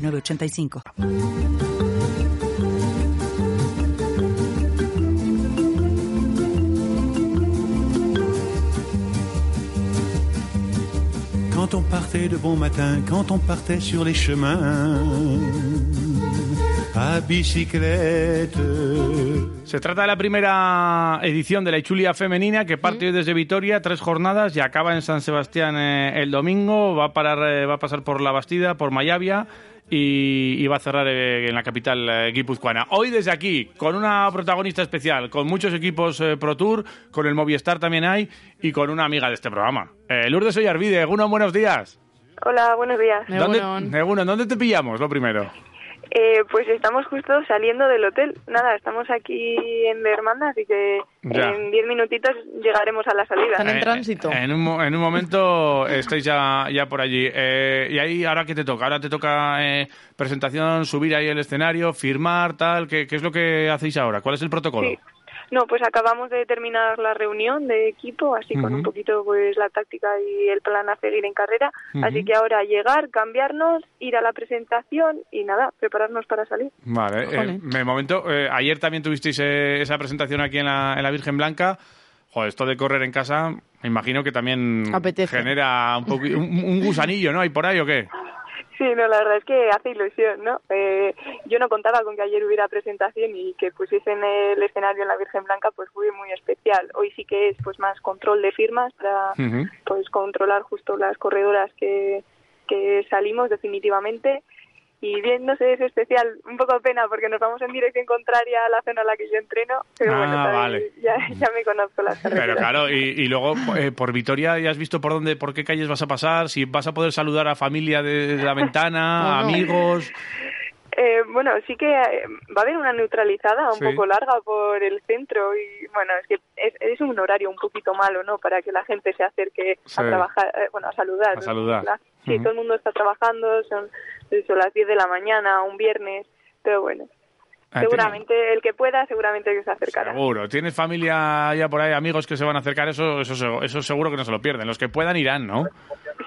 906985. Quand on partait de bon matin, quand on partait sur les chemins, a biciclette. Se trata de la primera edición de la Ichulia femenina que parte hoy desde Vitoria, tres jornadas y acaba en San Sebastián eh, el domingo. Va a parar, eh, va a pasar por La Bastida, por Mayavia y, y va a cerrar eh, en la capital eh, guipuzcoana. Hoy desde aquí, con una protagonista especial, con muchos equipos eh, Pro Tour, con el Movistar también hay y con una amiga de este programa. Eh, Lourdes Ollarvide, Eguno, buenos días. Hola, buenos días. ¿Dónde, Egunon, ¿dónde te pillamos, lo primero? Eh, pues estamos justo saliendo del hotel. Nada, estamos aquí en Bermanda, así que Ya. en 10 minutitos llegaremos a la salida. Eh, En un, mo- en un momento estáis ya, ya por allí. Eh, y ahí, ¿ahora qué te toca? Ahora te toca eh, presentación, subir ahí el escenario, firmar, tal. ¿Qué, qué es lo que hacéis ahora? ¿Cuál es el protocolo? Sí. No, pues acabamos de terminar la reunión de equipo, así con un poquito pues la táctica y el plan a seguir en carrera. Así que ahora llegar, cambiarnos, ir a la presentación y nada, prepararnos para salir. Vale, eh, momento. eh, ayer también tuvisteis eh, esa presentación aquí en la, en la Virgen Blanca. Joder, esto de correr en casa, me imagino que también Apetece. genera un, un gusanillo, ¿no? ¿Hay por ahí o qué? Sí, no, la verdad es que hace ilusión, ¿no? Eh, yo no contaba con que ayer hubiera presentación y que pusiesen el escenario en la Virgen Blanca, pues fue muy especial. Hoy sí que es pues más control de firmas para pues controlar justo las corredoras que, que salimos definitivamente. Y bien, no sé, es especial, un poco pena porque nos vamos en dirección contraria a la zona a la que yo entreno, pero Ah, bueno, también vale. ya, ya me conozco las carreteras. Pero claro, y, y luego eh, por Vitoria ya has visto por dónde, por qué calles vas a pasar, si vas a poder saludar a familia de, de la ventana, no. amigos. Eh, bueno, sí que eh, va a haber una neutralizada un Sí. poco larga por el centro y bueno, es que es, es un horario un poquito malo, ¿no? Para que la gente se acerque Sí. a trabajar, eh, bueno, a saludar. A saludar. Sí, todo el mundo está trabajando, son, son las 10 de la mañana, un viernes, pero bueno. Ah, seguramente el que pueda, seguramente que se acercará. Seguro. ¿Tienes familia ya por ahí, amigos que se van a acercar? Eso, eso, eso seguro que no se lo pierden. Los que puedan irán, ¿no?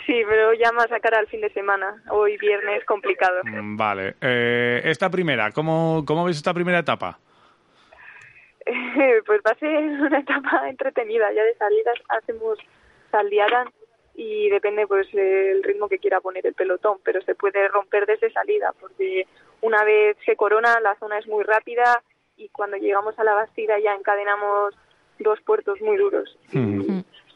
Sí, pero ya más a cara al fin de semana. Hoy viernes complicado. Mm, Vale. Eh, esta primera, ¿cómo, ¿cómo ves esta primera etapa? pues va a ser una etapa entretenida. Ya de salidas hacemos saldiaran y depende pues el ritmo que quiera poner el pelotón, pero se puede romper desde salida porque una vez se corona la zona es muy rápida y cuando llegamos a la Bastida ya encadenamos dos puertos muy duros.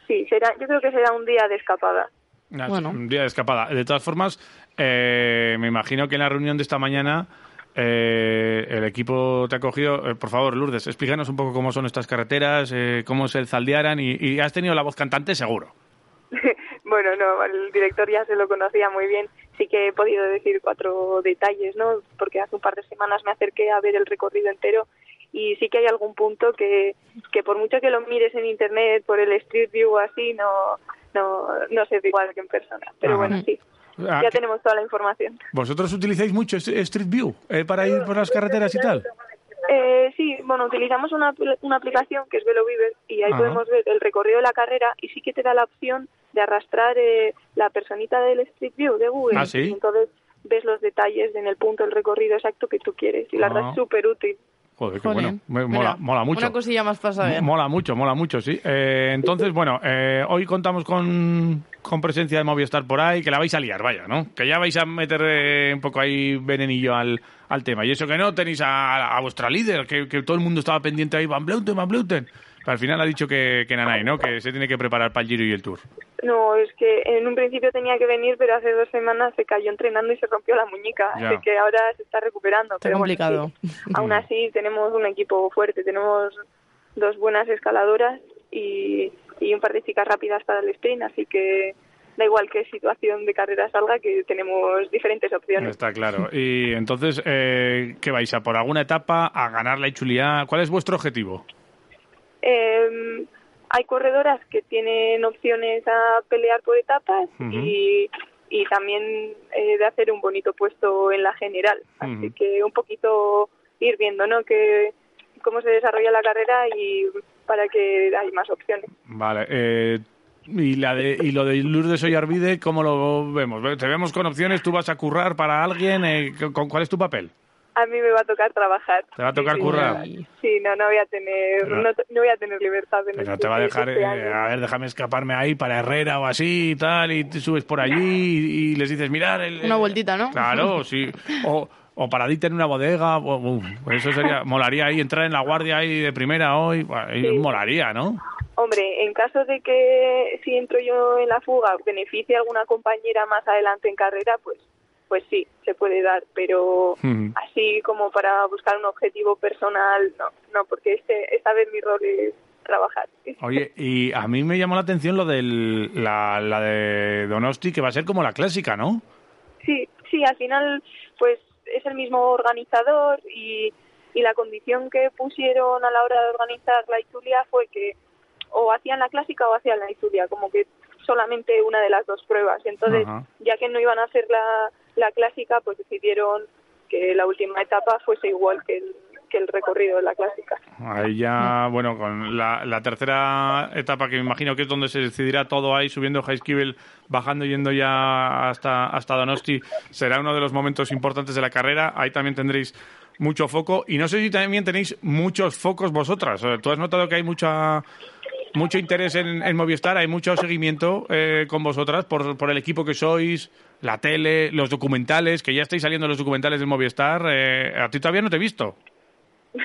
Sí, será, yo creo que será un día de escapada. Ah, Un día de escapada. De todas formas, eh, me imagino que en la reunión de esta mañana eh, el equipo te ha cogido. eh, por favor, Lourdes, explícanos un poco cómo son estas carreteras, eh, cómo es el Zaldiaran y, y has tenido la voz cantante seguro. Bueno, no, el director ya se lo conocía muy bien. Sí que he podido decir cuatro detalles, ¿no? Porque hace un par de semanas me acerqué a ver el recorrido entero y sí que hay algún punto que, que por mucho que lo mires en internet, por el Street View o así, no, no, no se ve igual que en persona. Pero Ajá. bueno, sí, Ah, ya tenemos toda la información. ¿Vosotros utilizáis mucho Street View eh, para ir por las carreteras y tal? Eh, sí, bueno, utilizamos una, una aplicación que es VeloViver y ahí Ajá. podemos ver el recorrido de la carrera y sí que te da la opción de arrastrar eh, la personita del Street View de Google. Ah, ¿sí? Y entonces ves los detalles en el punto del recorrido exacto que tú quieres y la verdad Ah. es súper útil. Joder, qué bueno. Me- Mira, mola, mola mucho. Una cosilla más saber. Mola mucho, mola mucho, sí. Eh, entonces, bueno, eh, hoy contamos con, con presencia de Movistar por ahí, que la vais a liar, vaya, ¿no? Que ya vais a meter eh, un poco ahí venenillo al, al tema. Y eso que no tenéis a, a vuestra líder, que, que todo el mundo estaba pendiente ahí, Van Bleuten, Van Bleuten. Pero al final ha dicho que, que Nanay, ¿no? Que se tiene que preparar para el Giro y el Tour. No, es que en un principio tenía que venir, pero hace dos semanas se cayó entrenando y se rompió la muñeca, Ya. así que ahora se está recuperando. Está pero bueno, complicado. sí. Aún así tenemos un equipo fuerte, tenemos dos buenas escaladoras y, y un par de chicas rápidas para el sprint, así que da igual qué situación de carrera salga, que tenemos diferentes opciones. Está claro. Y entonces, eh, ¿qué vais a por alguna etapa a ganar la Ichuliá? ¿Cuál es vuestro objetivo? Eh, hay corredoras que tienen opciones a pelear por etapas y, y también eh, de hacer un bonito puesto en la general. Así que un poquito ir viendo, ¿no? Que cómo se desarrolla la carrera y para que hay más opciones. Vale. Eh, y, la de, y lo de Lourdes Ollarvide, ¿cómo lo vemos? ¿Te vemos con opciones? ¿Tú vas a currar para alguien? Eh, ¿con, ¿Cuál es tu papel? A mí me va a tocar trabajar. ¿Te va a tocar Sí, currar? Sí, no, no voy a tener, Pero- no, no voy a tener libertad en Pero no este- te va a dejar, este eh, año. a ver, déjame escaparme ahí para Herrera o así y tal, y te subes por allí y, y les dices, mirar... El, Una el-". vueltita, ¿no? Claro, sí. O, o paradita en una bodega, uf, eso sería, molaría ahí, entrar en la guardia ahí de primera hoy, Sí. molaría, ¿no? Hombre, en caso de que si entro yo en la fuga beneficie a alguna compañera más adelante en carrera, pues pues sí, se puede dar, pero así como para buscar un objetivo personal, no, no, porque este esta vez mi rol es trabajar. Oye, y a mí me llamó la atención lo de la, la de Donosti, que va a ser como la clásica, ¿no? Sí, sí, al final pues es el mismo organizador y, y la condición que pusieron a la hora de organizar la Itulia fue que o hacían la clásica o hacían la Itulia, como que solamente una de las dos pruebas. Entonces, Ajá. ya que no iban a hacer la, la clásica, pues decidieron que la última etapa fuese igual que el, que el recorrido de la clásica. Ahí ya, bueno, con la, la tercera etapa que me imagino que es donde se decidirá todo ahí, subiendo bajando yendo ya hasta, hasta Donosti, será uno de los momentos importantes de la carrera. Ahí también tendréis mucho foco. Y no sé si también tenéis muchos focos vosotras. Eh, ¿Tú has notado que hay mucha mucho interés en, en Movistar, hay mucho seguimiento eh, con vosotras por, por el equipo que sois, la tele, los documentales, que ya estáis saliendo los documentales de Movistar. Eh, a ti todavía no te he visto.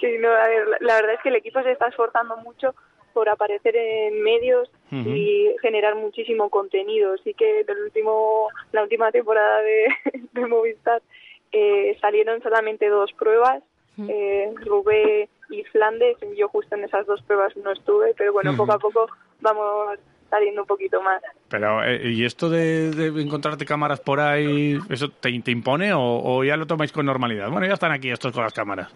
Sí, no, a ver, la, la verdad es que el equipo se está esforzando mucho por aparecer en medios y generar muchísimo contenido. Sí que del último, la última temporada de, de Movistar eh, salieron solamente dos pruebas, eh, Rubé y Flandes. Yo justo en esas dos pruebas no estuve, pero bueno, poco a poco vamos saliendo un poquito más. Pero, eh, ¿y esto de, de encontrarte cámaras por ahí, eso te, te impone o, o ya lo tomáis con normalidad? Bueno, ya están aquí estos con las cámaras.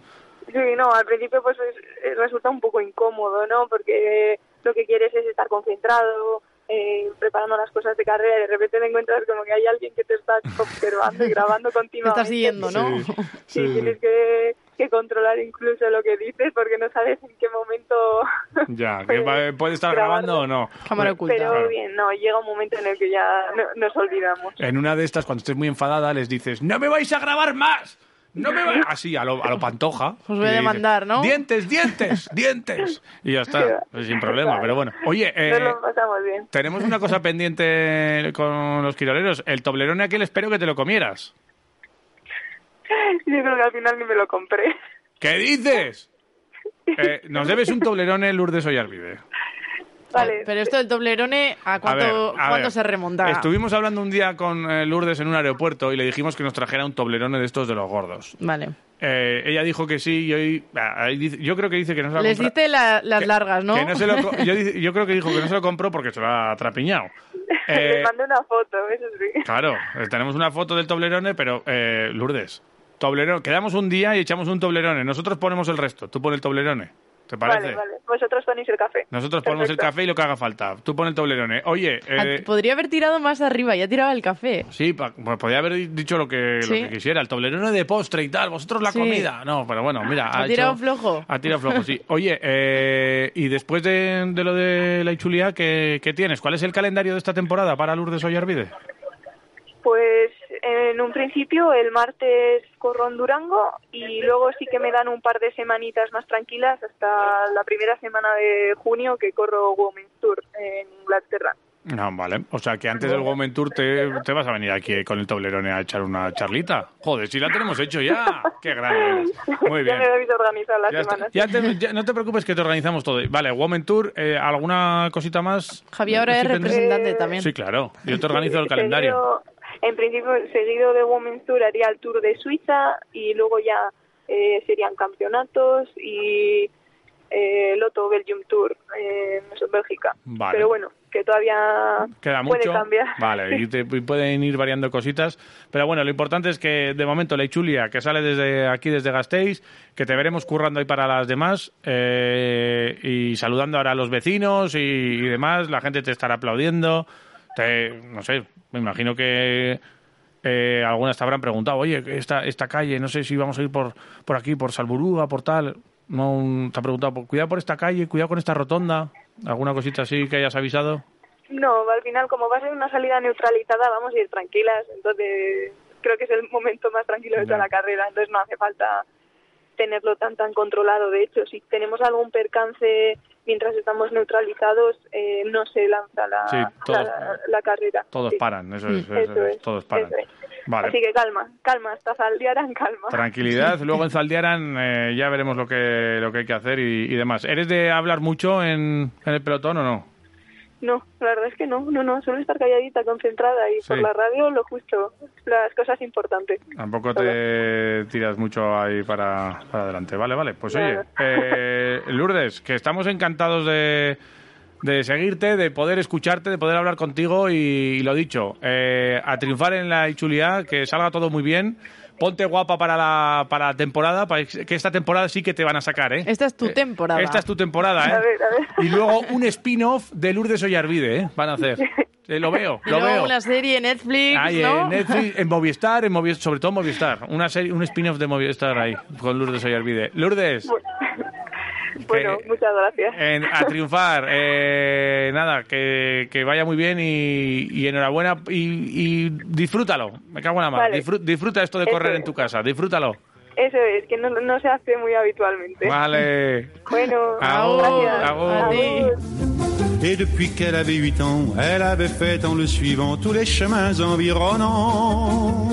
Sí, no, al principio pues es- resulta un poco incómodo, ¿no? Porque lo que quieres es estar concentrado, eh, preparando las cosas de carrera y de repente te encuentras como que hay alguien que te está observando y grabando Te continuamente. está siguiendo, ¿no? Sí, Sí, sí, sí. tienes que, que controlar incluso lo que dices porque no sabes en qué momento... Ya, que va- puede estar grabando o no. Cámara oculta. Pero Claro. bien, no, llega un momento en el que ya no- nos olvidamos. En una de estas, cuando estés muy enfadada, les dices, ¡No me vais a grabar más! ¡No me vais-". Así, a lo, a lo pantoja. Os voy a demandar, ¿no? ¡Dientes, dientes, dientes! Y ya está, pues sin problema. Pero bueno, oye, eh, Nos lo pasamos bien. tenemos una cosa pendiente con los quiroleros. El toblerone aquel espero que te lo comieras. Yo creo que al final ni me lo compré. ¿Qué dices? Eh, nos debes un toblerone Lourdes Ollarvide. Vale. Pero esto del Toblerone, ¿a cuánto, A ver, a cuánto se remonta? Estuvimos hablando un día con eh, Lourdes en un aeropuerto y le dijimos que nos trajera un toblerone de estos de los gordos. Vale. Eh, ella dijo que sí y hoy... ah, yo creo que dice que no se lo Les diste la- las que- largas, ¿no? que no se lo co- yo, creo que dijo que no se lo compró porque se lo ha trapiñado. Eh, Les mandé una foto, eso sí. claro, eh, tenemos una foto del toblerone, pero eh, Lourdes, toblerone, quedamos un día y echamos un toblerone. Nosotros ponemos el resto, tú pones el toblerone. ¿Te parece? Vale, vale. Vosotros ponéis el café. Nosotros ponemos el café y lo que haga falta. Tú pones el toblerone. Oye, Ah, eh, Podría haber tirado más arriba, ya tiraba el café. Sí, pa- pues podía haber dicho lo que, lo que quisiera, el toblerone de postre y tal, vosotros la Sí. comida. No, pero bueno, mira. Ha tirado flojo. Ha tirado flojo, sí. Oye, eh, y después de, de lo de la Ichulía, ¿qué, qué tienes? ¿Cuál es el calendario de esta temporada para Lourdes Ollarvide? Pues en un principio el martes corro en Durango y luego sí que me dan un par de semanitas más tranquilas hasta la primera semana de junio que corro Women's Tour en Inglaterra. No, vale. O sea, que antes del Women Tour te, te vas a venir aquí con el toblerone a echar una charlita. Joder, si la tenemos hecho ya. Qué grande. Muy Ya bien. me habéis organizado las Ya semanas. Ya te- ya no te preocupes que te organizamos todo. Vale, Women Tour, eh, ¿alguna cosita más? Javi ahora es representante Eh, también. Sí, claro. Yo te organizo el calendario. En principio, seguido de Women's Tour haría el Tour de Suiza y luego ya eh, serían campeonatos y eh, Lotto Belgium Tour eh, en Bélgica. Vale. Pero bueno, que todavía Queda puede cambiar. Vale, y, te- y pueden ir variando cositas. Pero bueno, lo importante es que de momento la Ichulia, que sale desde aquí, desde Gasteiz, que te veremos currando ahí para las demás eh, y saludando ahora a los vecinos y, y demás. La gente te estará aplaudiendo. Te, no sé, me imagino que eh, algunas te habrán preguntado, oye, esta, esta calle, no sé si vamos a ir por, por aquí, por Salburúa, por tal. No, te ha preguntado, "Pues cuidado por esta calle, cuidado con esta rotonda. ¿Alguna cosita así que hayas avisado? No, al final, como va a ser una salida neutralizada, vamos a ir tranquilas. Entonces, creo que es el momento más tranquilo de toda la carrera. Entonces, no hace falta tenerlo tan tan controlado. De hecho, si tenemos algún percance mientras estamos neutralizados, eh, no se lanza la, Sí, todos- la, la carrera. Todos Sí. paran, eso es, eso Eso es, es, todos paran. eso. Vale. Así que calma, calma, hasta Zaldiaran, calma. Tranquilidad, luego en Zaldiaran eh, ya veremos lo que, lo que hay que hacer y, y demás. ¿Eres de hablar mucho en, en el pelotón o no? No, la verdad es que no, no, no, suelo estar calladita, concentrada y por la radio lo justo, las cosas importantes. Tampoco te tiras mucho ahí para, para adelante. Vale, vale. Pues oye, eh, Lourdes, que estamos encantados de, de seguirte, de poder escucharte, de poder hablar contigo y, y lo dicho, eh, a triunfar en la Ichuliá, que salga todo muy bien. Ponte guapa para la, para la temporada, para que esta temporada sí que te van a sacar, ¿eh? Esta es tu temporada. Esta es tu temporada, ¿eh? A ver, a ver. Y luego un spin-off de Lourdes Ollarvide, ¿eh? Van a hacer. Eh, lo veo, lo veo. una serie en Netflix, Ahí, ¿no? en Netflix, en Movistar, en Movi- sobre todo en Movistar. Una serie, un spin-off de Movistar ahí, con Lourdes Ollarvide. Lourdes, Bueno, Que- muchas gracias. en- a triunfar. Eh, nada, que, que vaya muy bien y, y enhorabuena y, y disfrútalo. Me cago en la mano. Vale. Disfru- disfruta esto de Eso correr es. en tu casa, disfrútalo. Eso es, que no, no se hace muy habitualmente. Vale. Bueno, gracias. Et depuis qu'elle avait huit ans, elle avait fait en le suivant tous les chemins environnants.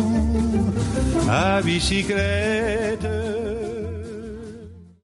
À bicyclette,